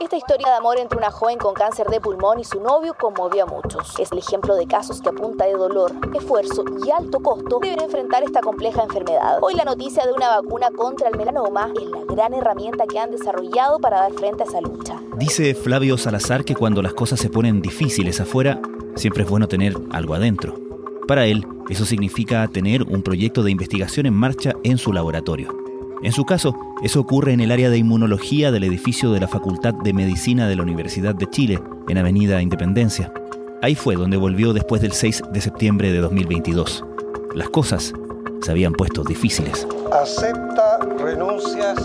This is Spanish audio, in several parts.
Esta historia de amor entre una joven con cáncer de pulmón y su novio conmovió a muchos. Es el ejemplo de casos que a punta de dolor, esfuerzo y alto costo deben enfrentar esta compleja enfermedad. Hoy la noticia de una vacuna contra el melanoma es la gran herramienta que han desarrollado para dar frente a esa lucha. Dice Flavio Salazar que cuando las cosas se ponen difíciles afuera, siempre es bueno tener algo adentro. Para él, eso significa tener un proyecto de investigación en marcha en su laboratorio. En su caso, eso ocurre en el área de inmunología del edificio de la Facultad de Medicina de la Universidad de Chile, en Avenida Independencia. Ahí fue donde volvió después del 6 de septiembre de 2022. Las cosas se habían puesto difíciles. Acepta renuncias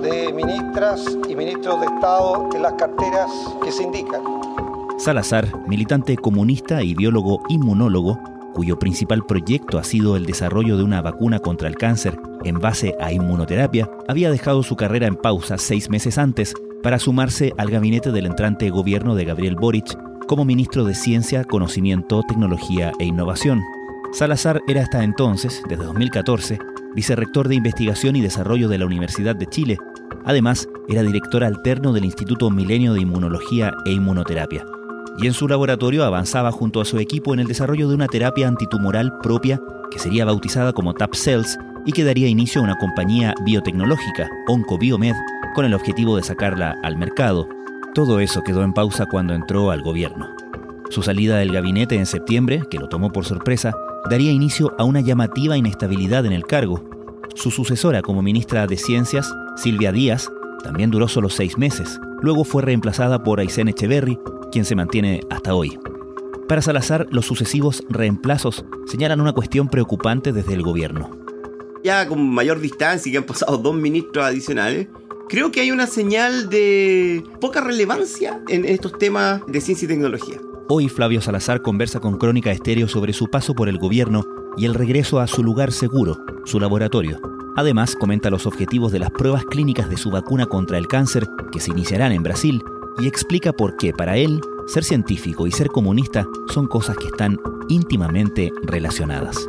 de ministras y ministros de Estado en las carteras que se indican. Salazar, militante comunista y biólogo inmunólogo, cuyo principal proyecto ha sido el desarrollo de una vacuna contra el cáncer en base a inmunoterapia, había dejado su carrera en pausa seis meses antes para sumarse al gabinete del entrante gobierno de Gabriel Boric como ministro de Ciencia, Conocimiento, Tecnología e Innovación. Salazar era hasta entonces, desde 2014, vicerrector de Investigación y Desarrollo de la Universidad de Chile. Además, era director alterno del Instituto Milenio de Inmunología e Inmunoterapia y en su laboratorio avanzaba junto a su equipo en el desarrollo de una terapia antitumoral propia que sería bautizada como TAP Cells y que daría inicio a una compañía biotecnológica, OncoBiomed, con el objetivo de sacarla al mercado. Todo eso quedó en pausa cuando entró al gobierno. Su salida del gabinete en septiembre, que lo tomó por sorpresa, daría inicio a una llamativa inestabilidad en el cargo. Su sucesora como ministra de Ciencias, Silvia Díaz, también duró solo seis meses. Luego fue reemplazada por Aysén Echeverry, quien se mantiene hasta hoy. Para Salazar, los sucesivos reemplazos señalan una cuestión preocupante desde el gobierno. Ya con mayor distancia, que han pasado dos ministros adicionales, creo que hay una señal de poca relevancia en estos temas de ciencia y tecnología. Hoy Flavio Salazar conversa con Crónica Estéreo sobre su paso por el gobierno y el regreso a su lugar seguro, su laboratorio. Además, comenta los objetivos de las pruebas clínicas de su vacuna contra el cáncer que se iniciarán en Brasil y explica por qué para él ser científico y ser comunista son cosas que están íntimamente relacionadas.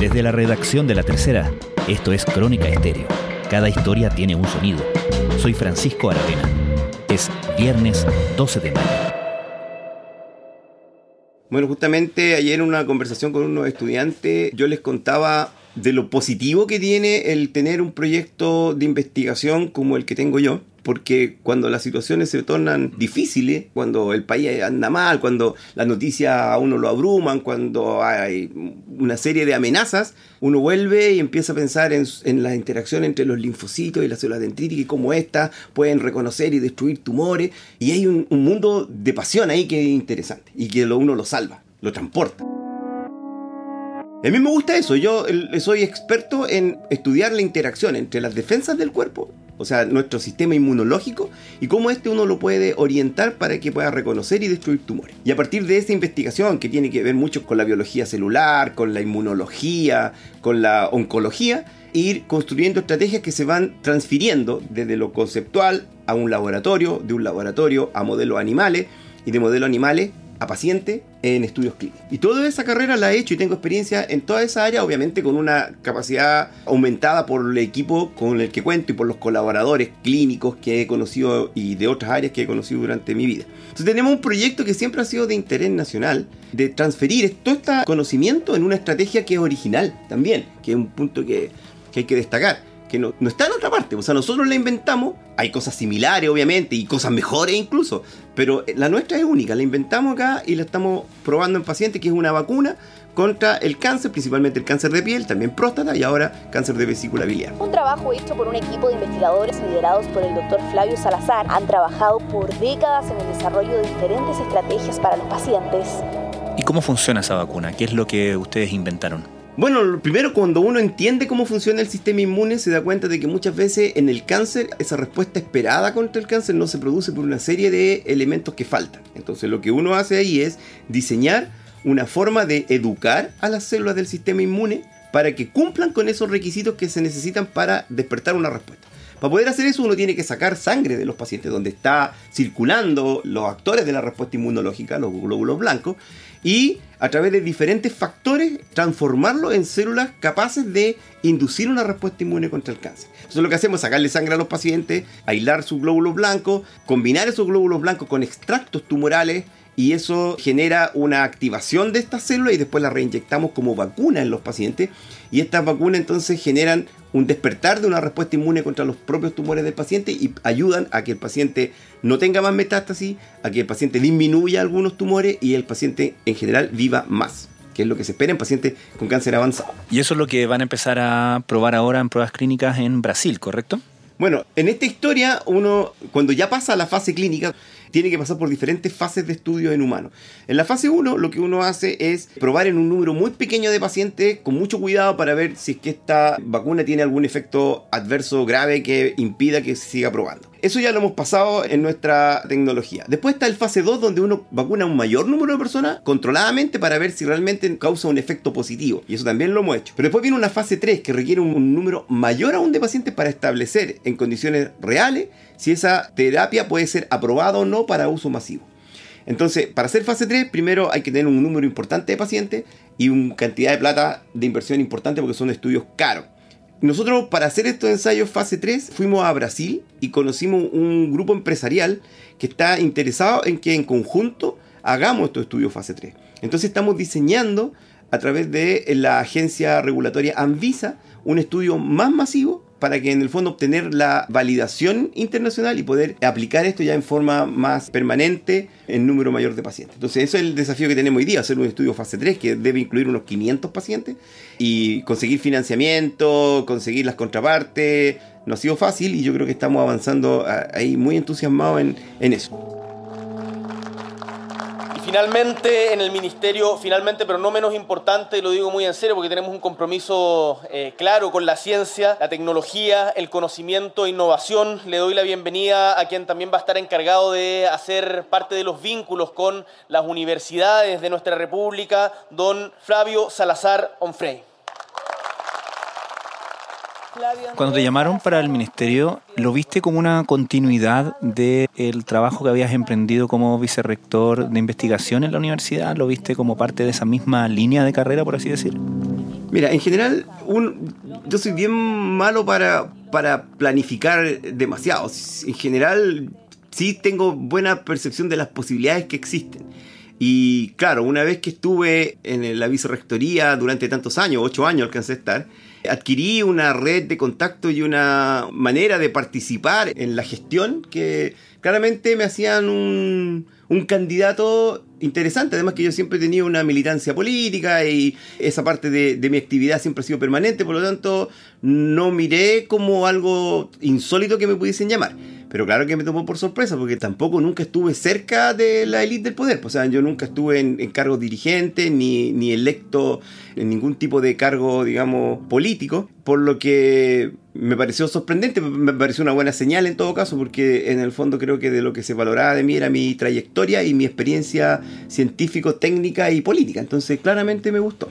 Desde la redacción de La Tercera, esto es Crónica Estéreo. Cada historia tiene un sonido. Soy Francisco Aravena. Es viernes 12 de mayo. Bueno, justamente ayer en una conversación con unos estudiantes yo les contaba de lo positivo que tiene el tener un proyecto de investigación como el que tengo yo porque cuando las situaciones se tornan difíciles, cuando el país anda mal, cuando las noticias a uno lo abruman, cuando hay una serie de amenazas, uno vuelve y empieza a pensar en, la interacción entre los linfocitos y las células dendríticas y cómo éstas pueden reconocer y destruir tumores. Y hay un, mundo de pasión ahí que es interesante y que uno lo salva, lo transporta. A mí me gusta eso, yo soy experto en estudiar la interacción entre las defensas del cuerpo o sea, nuestro sistema inmunológico y cómo este uno lo puede orientar para que pueda reconocer y destruir tumores. Y a partir de esa investigación, que tiene que ver mucho con la biología celular, con la inmunología, con la oncología, ir construyendo estrategias que se van transfiriendo desde lo conceptual a un laboratorio, de un laboratorio a modelos animales y de modelos animales a paciente en estudios clínicos. Y toda esa carrera la he hecho y tengo experiencia en toda esa área, obviamente con una capacidad aumentada por el equipo con el que cuento y por los colaboradores clínicos que he conocido y de otras áreas que he conocido durante mi vida. Entonces tenemos un proyecto que siempre ha sido de interés nacional, de transferir todo este conocimiento en una estrategia que es original también, que es un punto que, que hay que destacar que no, está en otra parte. O sea, nosotros la inventamos, hay cosas similares obviamente y cosas mejores incluso, pero la nuestra es única, la inventamos acá y la estamos probando en pacientes, que es una vacuna contra el cáncer, principalmente el cáncer de piel, también próstata y ahora cáncer de vesícula biliar. Un trabajo hecho por un equipo de investigadores liderados por el doctor Flavio Salazar. Han trabajado por décadas en el desarrollo de diferentes estrategias para los pacientes. ¿Y cómo funciona esa vacuna? ¿Qué es lo que ustedes inventaron? Bueno, primero cuando uno entiende cómo funciona el sistema inmune se da cuenta de que muchas veces en el cáncer esa respuesta esperada contra el cáncer no se produce por una serie de elementos que faltan. Entonces lo que uno hace ahí es diseñar una forma de educar a las células del sistema inmune para que cumplan con esos requisitos que se necesitan para despertar una respuesta. Para poder hacer eso uno tiene que sacar sangre de los pacientes donde está circulando los actores de la respuesta inmunológica, los glóbulos blancos, y a través de diferentes factores transformarlo en células capaces de inducir una respuesta inmune contra el cáncer. Eso es lo que hacemos, sacarle sangre a los pacientes, aislar sus glóbulos blancos, combinar esos glóbulos blancos con extractos tumorales y eso genera una activación de estas células y después las reinyectamos como vacuna en los pacientes y estas vacunas entonces generan un despertar de una respuesta inmune contra los propios tumores del paciente y ayudan a que el paciente no tenga más metástasis, a que el paciente disminuya algunos tumores y el paciente en general viva más que es lo que se espera en pacientes con cáncer avanzado. Y eso es lo que van a empezar a probar ahora en pruebas clínicas en Brasil, ¿correcto? Bueno, en esta historia uno, cuando ya pasa a la fase clínica, tiene que pasar por diferentes fases de estudio en humanos. En la fase 1 lo que uno hace es probar en un número muy pequeño de pacientes con mucho cuidado para ver si es que esta vacuna tiene algún efecto adverso grave que impida que se siga probando. Eso ya lo hemos pasado en nuestra tecnología. Después está el fase 2 donde uno vacuna a un mayor número de personas controladamente para ver si realmente causa un efecto positivo. Y eso también lo hemos hecho. Pero después viene una fase 3 que requiere un número mayor aún de pacientes para establecer en condiciones reales si esa terapia puede ser aprobada o no para uso masivo. Entonces, para hacer fase 3, primero hay que tener un número importante de pacientes y una cantidad de plata de inversión importante porque son estudios caros. Nosotros para hacer estos ensayos fase 3 fuimos a Brasil y conocimos un grupo empresarial que está interesado en que en conjunto hagamos estos estudios fase 3. Entonces estamos diseñando a través de la agencia regulatoria Anvisa un estudio más masivo para que en el fondo obtener la validación internacional y poder aplicar esto ya en forma más permanente en número mayor de pacientes. Entonces, eso es el desafío que tenemos hoy día, hacer un estudio fase 3 que debe incluir unos 500 pacientes y conseguir financiamiento, conseguir las contrapartes. No ha sido fácil y yo creo que estamos avanzando ahí muy entusiasmados en, en eso finalmente en el ministerio, finalmente pero no menos importante, lo digo muy en serio porque tenemos un compromiso eh, claro con la ciencia, la tecnología, el conocimiento innovación, le doy la bienvenida a quien también va a estar encargado de hacer parte de los vínculos con las universidades de nuestra República, don Flavio Salazar Onfrey. Cuando te llamaron para el ministerio, ¿lo viste como una continuidad del trabajo que habías emprendido como vicerrector de investigación en la universidad? ¿Lo viste como parte de esa misma línea de carrera, por así decir? Mira, en general, un, yo soy bien malo para, para planificar demasiado. En general, sí tengo buena percepción de las posibilidades que existen. Y claro, una vez que estuve en la vicerrectoría durante tantos años, ocho años alcancé a estar, adquirí una red de contacto y una manera de participar en la gestión que claramente me hacían un, candidato interesante, además que yo siempre he tenido una militancia política y esa parte de, de, mi actividad siempre ha sido permanente, por lo tanto no miré como algo insólito que me pudiesen llamar. Pero claro que me tomó por sorpresa, porque tampoco nunca estuve cerca de la élite del poder. Pues, o sea, yo nunca estuve en, cargos dirigentes, ni, ni electo en ningún tipo de cargo, digamos, político. Por lo que me pareció sorprendente, me pareció una buena señal en todo caso, porque en el fondo creo que de lo que se valoraba de mí era mi trayectoria y mi experiencia científico, técnica y política. Entonces, claramente me gustó.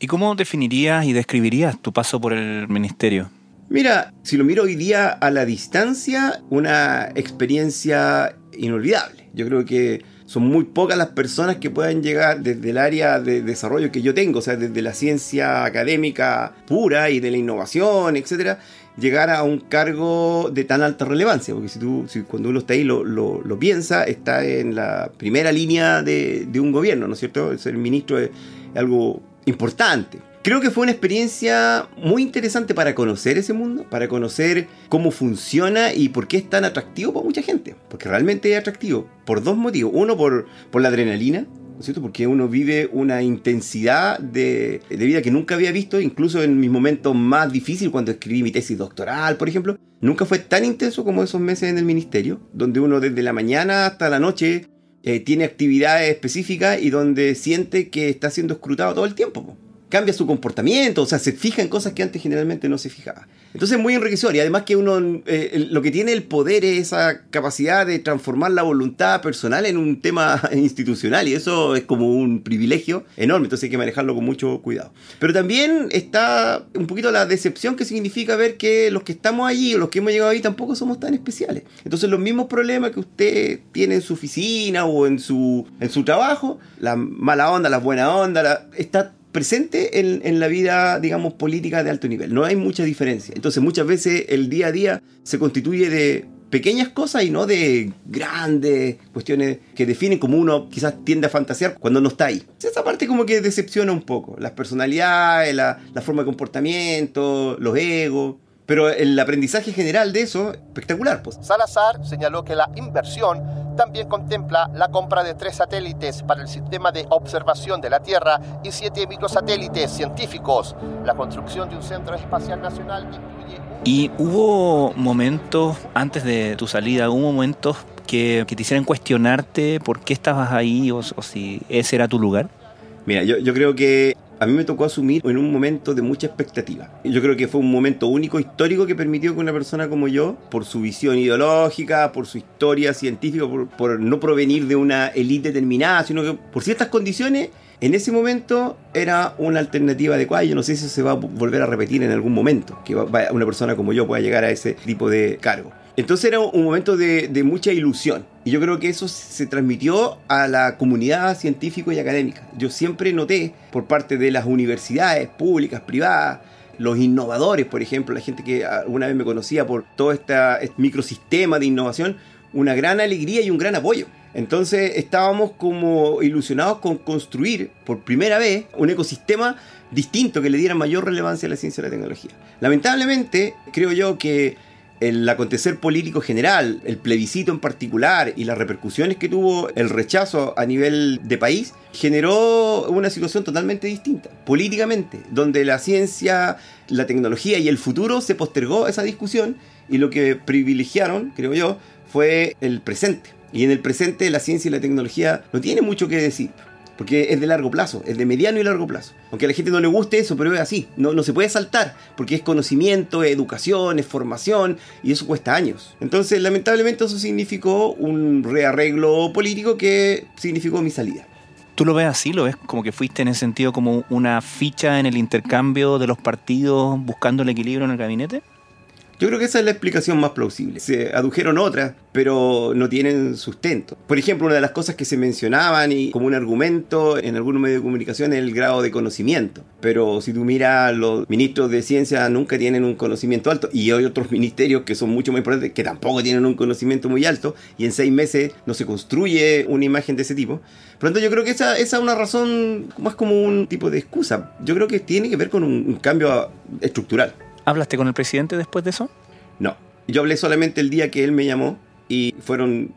¿Y cómo definirías y describirías tu paso por el ministerio? Mira, si lo miro hoy día a la distancia, una experiencia inolvidable. Yo creo que son muy pocas las personas que puedan llegar desde el área de desarrollo que yo tengo, o sea, desde la ciencia académica pura y de la innovación, etcétera, llegar a un cargo de tan alta relevancia, porque si tú, si cuando uno está ahí lo, lo, piensa, está en la primera línea de, de, un gobierno, ¿no es cierto? Ser ministro es algo importante. Creo que fue una experiencia muy interesante para conocer ese mundo, para conocer cómo funciona y por qué es tan atractivo para mucha gente. Porque realmente es atractivo por dos motivos. Uno, por, por la adrenalina, ¿no es cierto? Porque uno vive una intensidad de, de, vida que nunca había visto, incluso en mis momentos más difíciles, cuando escribí mi tesis doctoral, por ejemplo. Nunca fue tan intenso como esos meses en el ministerio, donde uno desde la mañana hasta la noche eh, tiene actividades específicas y donde siente que está siendo escrutado todo el tiempo. Cambia su comportamiento, o sea, se fija en cosas que antes generalmente no se fijaba. Entonces es muy enriquecedor y además que uno, eh, lo que tiene el poder es esa capacidad de transformar la voluntad personal en un tema institucional y eso es como un privilegio enorme, entonces hay que manejarlo con mucho cuidado. Pero también está un poquito la decepción que significa ver que los que estamos allí o los que hemos llegado ahí tampoco somos tan especiales. Entonces los mismos problemas que usted tiene en su oficina o en su, en su trabajo, la mala onda, la buena onda, está presente en, la vida, digamos, política de alto nivel. No hay mucha diferencia. Entonces muchas veces el día a día se constituye de pequeñas cosas y no de grandes cuestiones que definen como uno quizás tiende a fantasear cuando no está ahí. Esa parte como que decepciona un poco. Las personalidades, la, la forma de comportamiento, los egos. Pero el aprendizaje general de eso, espectacular. Pues. Salazar señaló que la inversión también contempla la compra de tres satélites para el sistema de observación de la Tierra y siete microsatélites científicos. La construcción de un centro espacial nacional incluye... Y hubo momentos, antes de tu salida, hubo momentos que, que te hicieran cuestionarte por qué estabas ahí o, o si ese era tu lugar. Mira, yo, yo creo que a mí me tocó asumir en un momento de mucha expectativa. Yo creo que fue un momento único, histórico, que permitió que una persona como yo, por su visión ideológica, por su historia científica, por, no provenir de una élite determinada, sino que por ciertas condiciones, en ese momento era una alternativa adecuada yo no sé si eso se va a volver a repetir en algún momento, que una persona como yo pueda llegar a ese tipo de cargo. Entonces era un momento de, mucha ilusión. Y yo creo que eso se transmitió a la comunidad científica y académica. Yo siempre noté por parte de las universidades públicas, privadas, los innovadores, por ejemplo, la gente que alguna vez me conocía por todo este microsistema de innovación, una gran alegría y un gran apoyo. Entonces estábamos como ilusionados con construir por primera vez un ecosistema distinto que le diera mayor relevancia a la ciencia y la tecnología. Lamentablemente, creo yo que el acontecer político general, el plebiscito en particular y las repercusiones que tuvo el rechazo a nivel de país, generó una situación totalmente distinta, políticamente, donde la ciencia, la tecnología y el futuro se postergó esa discusión y lo que privilegiaron, creo yo, fue el presente. Y en el presente la ciencia y la tecnología no tienen mucho que decir. Porque es de largo plazo, es de mediano y largo plazo. Aunque a la gente no le guste eso, pero es así. No, no se puede saltar, porque es conocimiento, es educación, es formación, y eso cuesta años. Entonces, lamentablemente, eso significó un rearreglo político que significó mi salida. ¿Tú lo ves así? ¿Lo ves como que fuiste en ese sentido como una ficha en el intercambio de los partidos buscando el equilibrio en el gabinete? Yo creo que esa es la explicación más plausible. Se adujeron otras, pero no tienen sustento. Por ejemplo, una de las cosas que se mencionaban y como un argumento en algunos medios de comunicación es el grado de conocimiento. Pero si tú miras, los ministros de ciencia nunca tienen un conocimiento alto y hay otros ministerios que son mucho más importantes que tampoco tienen un conocimiento muy alto y en seis meses no se construye una imagen de ese tipo. Por lo tanto, yo creo que esa, esa es una razón más como un tipo de excusa. Yo creo que tiene que ver con un cambio estructural. ¿Hablaste con el presidente después de eso? No. Yo hablé solamente el día que él me llamó y fueron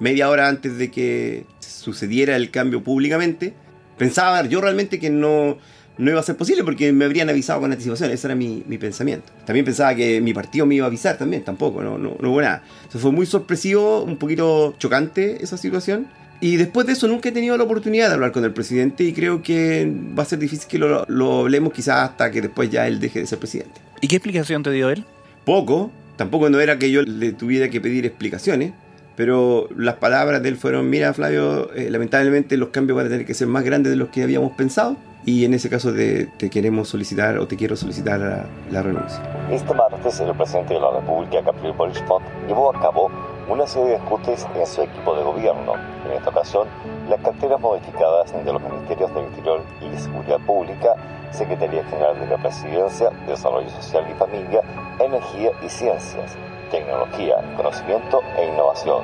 media hora antes de que sucediera el cambio públicamente. Pensaba yo realmente que no, no iba a ser posible porque me habrían avisado con anticipación. Ese era mi, pensamiento. También pensaba que mi partido me iba a avisar también. Tampoco, no, no, no hubo nada. fue muy sorpresivo, un poquito chocante esa situación. Y después de eso nunca he tenido la oportunidad de hablar con el presidente y creo que va a ser difícil que lo, lo hablemos quizás hasta que después ya él deje de ser presidente. ¿Y qué explicación te dio él? Poco, tampoco no era que yo le tuviera que pedir explicaciones, pero las palabras de él fueron, mira Flavio, eh, lamentablemente los cambios van a tener que ser más grandes de los que habíamos pensado y en ese caso te, te queremos solicitar o te quiero solicitar la, la renuncia. Este martes el presidente de la República, Gabriel Boric llevó a cabo una serie de ajustes en su equipo de gobierno. En esta ocasión, las carteras modificadas de los ministerios del Interior y de Seguridad Pública, Secretaría General de la Presidencia, Desarrollo Social y Familia, Energía y Ciencias, Tecnología, Conocimiento e Innovación.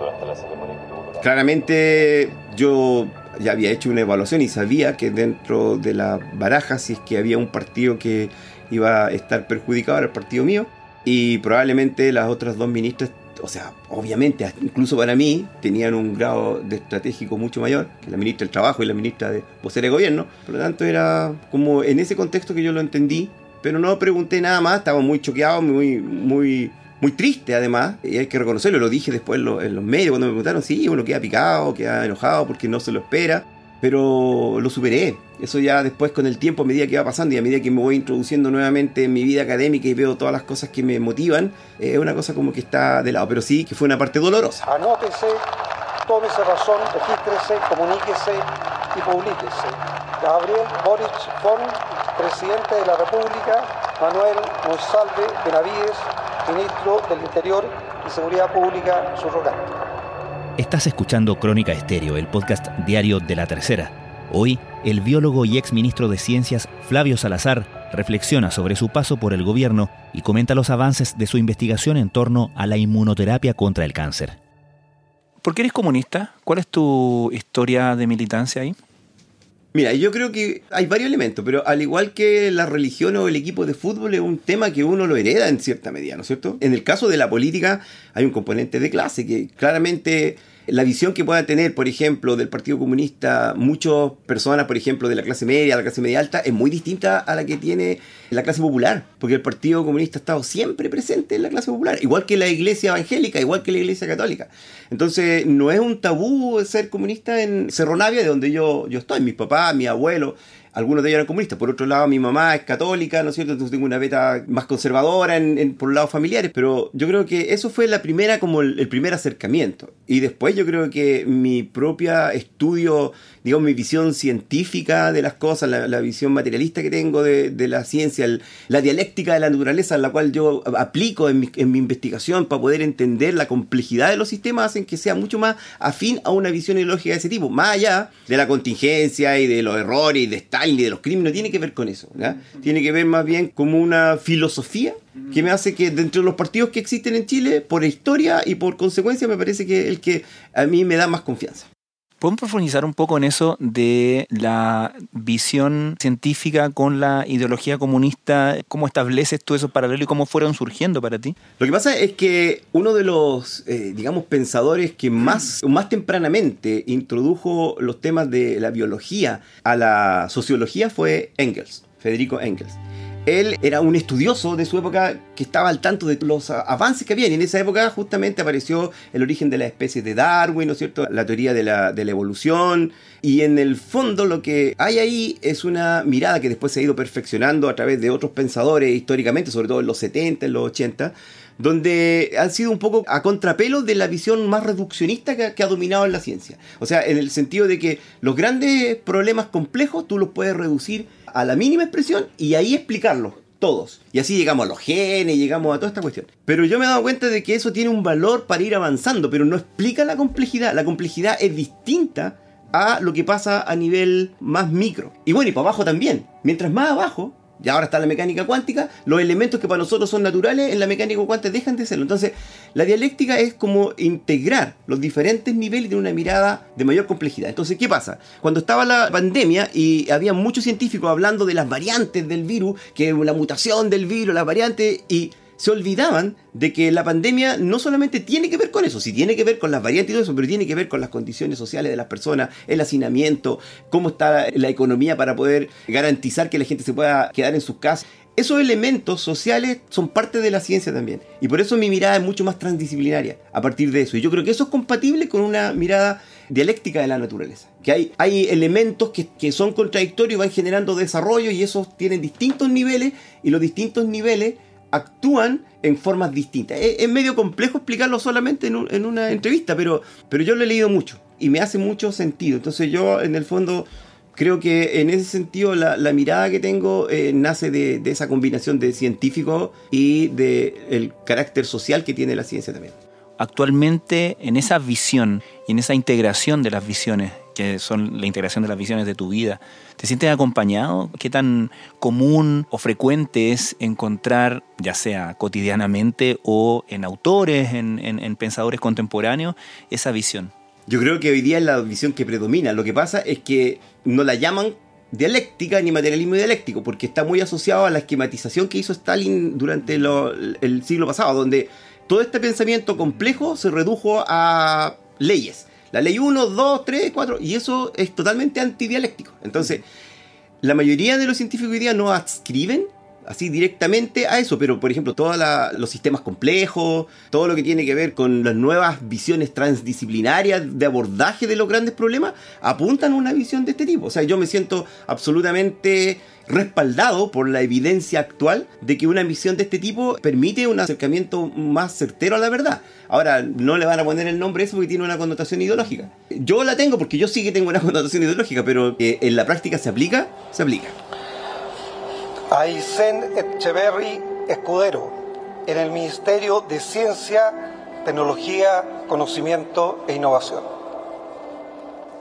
Durante la ceremonia Claramente yo ya había hecho una evaluación y sabía que dentro de la baraja, si es que había un partido que iba a estar perjudicado, era el partido mío, y probablemente las otras dos ministras o sea, obviamente, incluso para mí, tenían un grado de estratégico mucho mayor que la ministra del Trabajo y la ministra de vocera de Gobierno. Por lo tanto, era como en ese contexto que yo lo entendí, pero no pregunté nada más, estaba muy choqueado, muy, muy, muy triste además, y hay que reconocerlo, lo dije después en los, medios cuando me preguntaron, sí, uno queda picado, queda enojado porque no se lo espera. pero lo superé. Eso ya después con el tiempo, a medida que va pasando y a medida que me voy introduciendo nuevamente en mi vida académica y veo todas las cosas que me motivan, es una cosa como que está de lado, pero sí que fue una parte dolorosa. Anótese, tómese razón, regístrese, comuníquese y publíquese. Gabriel Boric Fon, presidente de la República, Manuel Monsalve Benavides, ministro del Interior y Seguridad Pública subrogante. Estás escuchando Crónica Estéreo, el podcast diario de la tercera. Hoy, el biólogo y ex ministro de Ciencias Flavio Salazar reflexiona sobre su paso por el gobierno y comenta los avances de su investigación en torno a la inmunoterapia contra el cáncer. ¿Por qué eres comunista? ¿Cuál es tu historia de militancia ahí? Mira, yo creo que hay varios elementos, pero al igual que la religión o el equipo de fútbol es un tema que uno lo hereda en cierta medida, ¿no es cierto? En el caso de la política hay un componente de clase que claramente la visión que pueda tener, por ejemplo, del Partido Comunista muchas personas, por ejemplo, de la clase media, la clase media alta, es muy distinta a la que tiene la clase popular, porque el Partido Comunista ha estado siempre presente en la clase popular, igual que la iglesia evangélica, igual que la iglesia católica. Entonces, no es un tabú ser comunista en Cerro Navia, de donde yo, yo estoy, mis papás, mi abuelo, algunos de ellos eran comunistas. Por otro lado, mi mamá es católica, ¿no es cierto? Entonces tengo una beta más conservadora en, por lados familiares. Pero yo creo que eso fue la primera, como el, primer acercamiento. Y después yo creo que mi propia estudio, digamos, mi visión científica de las cosas, la, visión materialista que tengo de, la ciencia, la dialéctica de la naturaleza, la cual yo aplico en mi, en mi investigación para poder entender la complejidad de los sistemas, hacen que sea mucho más afín a una visión ideológica de ese tipo. Más allá de la contingencia y de los errores y de estar y de los crímenes, no tiene que ver con eso. Tiene que ver más bien como una filosofía que me hace que dentro de los partidos que existen en Chile, por historia y por consecuencia, me parece que el que a mí me da más confianza. ¿Podemos profundizar un poco en eso de la visión científica con la ideología comunista? ¿Cómo estableces tú esos paralelos y cómo fueron surgiendo para ti? Lo que pasa es que uno de los, eh, digamos, pensadores que más, más tempranamente introdujo los temas de la biología a la sociología fue Engels, Federico Engels. Él era un estudioso de su época que estaba al tanto de los avances que había. Y en esa época justamente apareció el origen de la especie de Darwin, ¿no es cierto? La teoría de la, de la evolución. Y en el fondo lo que hay ahí es una mirada que después se ha ido perfeccionando a través de otros pensadores históricamente, sobre todo en los 70, en los 80 donde han sido un poco a contrapelo de la visión más reduccionista que, ha dominado en la ciencia. O sea, en el sentido de que los grandes problemas complejos tú los puedes reducir a la mínima expresión y ahí explicarlo todos. Y así llegamos a los genes, llegamos a toda esta cuestión. Pero yo me he dado cuenta de que eso tiene un valor para ir avanzando, pero no explica la complejidad. La complejidad es distinta a lo que pasa a nivel más micro. Y bueno, y para abajo también. Mientras más abajo, y ahora está la mecánica cuántica, los elementos que para nosotros son naturales en la mecánica cuántica dejan de serlo. Entonces, la dialéctica es como integrar los diferentes niveles de una mirada de mayor complejidad. Entonces, ¿qué pasa? Cuando estaba la pandemia y había muchos científicos hablando de las variantes del virus, que la mutación del virus, las variantes, y se olvidaban de que la pandemia no solamente tiene que ver con eso, sí tiene que ver con las variantes y todo eso, pero tiene que ver con las condiciones sociales de las personas, el hacinamiento, cómo está la economía para poder garantizar que la gente se pueda quedar en sus casas. Esos elementos sociales son parte de la ciencia también. Y por eso mi mirada es mucho más transdisciplinaria a partir de eso. Y yo creo que eso es compatible con una mirada dialéctica de la naturaleza. Que hay, hay elementos que, que son contradictorios y van generando desarrollo y esos tienen distintos niveles y los distintos niveles actúan en formas distintas. Es, medio complejo explicarlo solamente en, una entrevista, pero, pero yo lo he leído mucho y me hace mucho sentido. Entonces yo en el fondo creo que en ese sentido la, mirada que tengo eh, nace de, esa combinación de científico y del el carácter social que tiene la ciencia también. Actualmente en esa visión y en esa integración de las visiones que son la integración de las visiones de tu vida. ¿Te sientes acompañado? ¿Qué tan común o frecuente es encontrar, ya sea cotidianamente o en autores, en, pensadores contemporáneos, esa visión? Yo creo que hoy día es la visión que predomina. Lo que pasa es que no la llaman dialéctica ni materialismo dialéctico, porque está muy asociado a la esquematización que hizo Stalin durante el siglo pasado, donde todo este pensamiento complejo se redujo a leyes. La ley 1, 2, 3, 4, y eso es totalmente antidialéctico. Entonces, la mayoría de los científicos hoy día no adscriben así directamente a eso, pero por ejemplo, todos los sistemas complejos, todo lo que tiene que ver con las nuevas visiones transdisciplinarias de abordaje de los grandes problemas, apuntan a una visión de este tipo. O sea, yo me siento absolutamente respaldado por la evidencia actual de que una misión de este tipo permite un acercamiento más certero a la verdad. Ahora, no le van a poner el nombre eso porque tiene una connotación ideológica. Yo la tengo porque yo sí que tengo una connotación ideológica, pero eh, en la práctica se aplica, se aplica. Aysén Echeverry Escudero, en el Ministerio de Ciencia, Tecnología, Conocimiento e Innovación.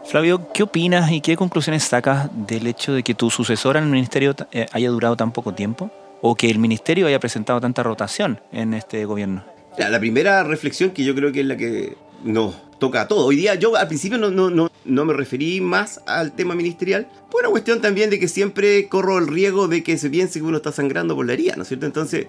Flavio, ¿qué opinas y qué conclusiones sacas del hecho de que tu sucesora en el ministerio eh, haya durado tan poco tiempo? ¿O que el ministerio haya presentado tanta rotación en este gobierno? La primera reflexión que yo creo que es la que nos toca a todos. Hoy día yo al principio no, no, no, no me referí más al tema ministerial, por una cuestión también de que siempre corro el riesgo de que se piense que uno está sangrando por la herida, ¿no es cierto? Entonces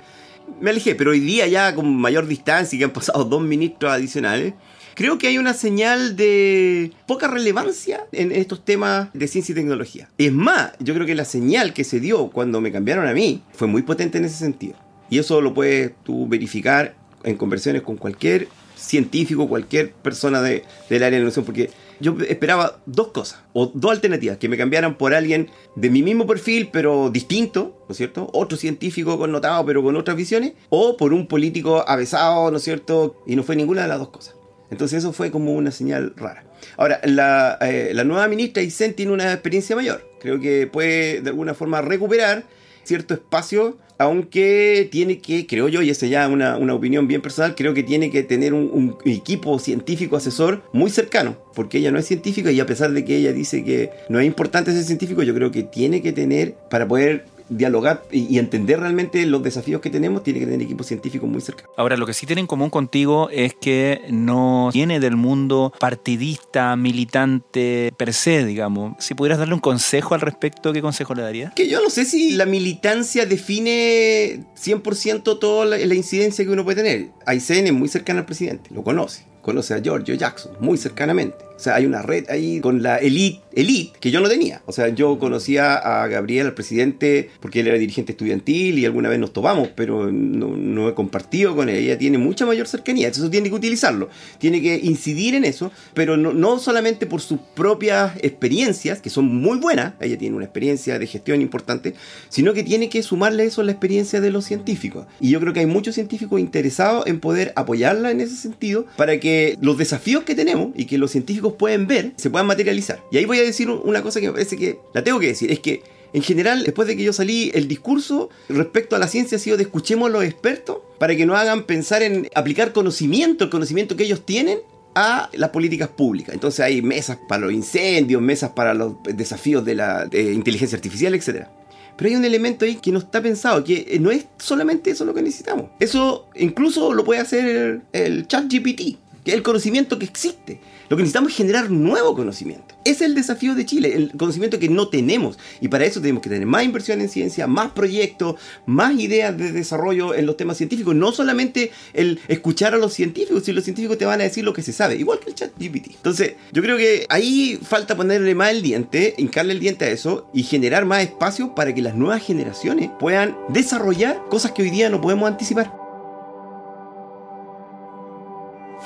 me alejé, pero hoy día ya con mayor distancia y que han pasado dos ministros adicionales, creo que hay una señal de poca relevancia en estos temas de ciencia y tecnología. Es más, yo creo que la señal que se dio cuando me cambiaron a mí fue muy potente en ese sentido. Y eso lo puedes tú verificar en conversaciones con cualquier científico, cualquier persona de, del área de innovación, porque yo esperaba dos cosas, o dos alternativas, que me cambiaran por alguien de mi mismo perfil, pero distinto, ¿no es cierto? Otro científico connotado, pero con otras visiones, o por un político avesado, ¿no es cierto? Y no fue ninguna de las dos cosas. Entonces eso fue como una señal rara. Ahora, la, eh, nueva ministra Isen tiene una experiencia mayor. Creo que puede de alguna forma recuperar cierto espacio aunque tiene que, creo yo, y esa ya una, una, opinión bien personal, creo que tiene que tener un, un, equipo científico asesor muy cercano, porque ella no es científica y a pesar de que ella dice que no es importante ser científico, yo creo que tiene que tener, para poder dialogar y, entender realmente los desafíos que tenemos, tiene que tener equipos científicos muy cercanos. Ahora, lo que sí tiene en común contigo es que no tiene del mundo partidista, militante per se, digamos. Si pudieras darle un consejo al respecto, ¿qué consejo le darías? Que yo no sé si la militancia define 100% toda la, la, incidencia que uno puede tener. Aysén es muy cercano al presidente, lo conoce. Conoce a Giorgio Jackson muy cercanamente. O sea, hay una red ahí con la elite, elite que yo no tenía. O sea, yo conocía a Gabriel, al presidente, porque él era dirigente estudiantil y alguna vez nos topamos, pero no, no he compartido con él. Ella tiene mucha mayor cercanía, eso tiene que utilizarlo. Tiene que incidir en eso, pero no, no solamente por sus propias experiencias, que son muy buenas, ella tiene una experiencia de gestión importante, sino que tiene que sumarle eso a la experiencia de los científicos. Y yo creo que hay muchos científicos interesados en poder apoyarla en ese sentido para que los desafíos que tenemos y que los científicos pueden ver, se puedan materializar. Y ahí voy a decir una cosa que me parece que la tengo que decir, es que en general, después de que yo salí, el discurso respecto a la ciencia ha sido de escuchemos a los expertos para que nos hagan pensar en aplicar conocimiento, el conocimiento que ellos tienen a las políticas públicas. Entonces hay mesas para los incendios, mesas para los desafíos de la de inteligencia artificial, etc. Pero hay un elemento ahí que no está pensado, que no es solamente eso lo que necesitamos. Eso incluso lo puede hacer el, el chat GPT, que es el conocimiento que existe. Lo que necesitamos es generar nuevo conocimiento. Ese es el desafío de Chile, el conocimiento que no tenemos. Y para eso tenemos que tener más inversión en ciencia, más proyectos, más ideas de desarrollo en los temas científicos. No solamente el escuchar a los científicos, si los científicos te van a decir lo que se sabe, igual que el chat GPT. Entonces, yo creo que ahí falta ponerle más el diente, hincarle el diente a eso y generar más espacio para que las nuevas generaciones puedan desarrollar cosas que hoy día no podemos anticipar.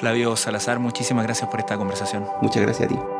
Flavio Salazar, muchísimas gracias por esta conversación. Muchas gracias a ti.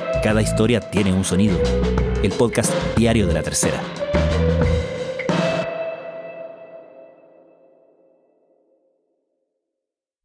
Cada historia tiene un sonido el podcast diario de la tercera.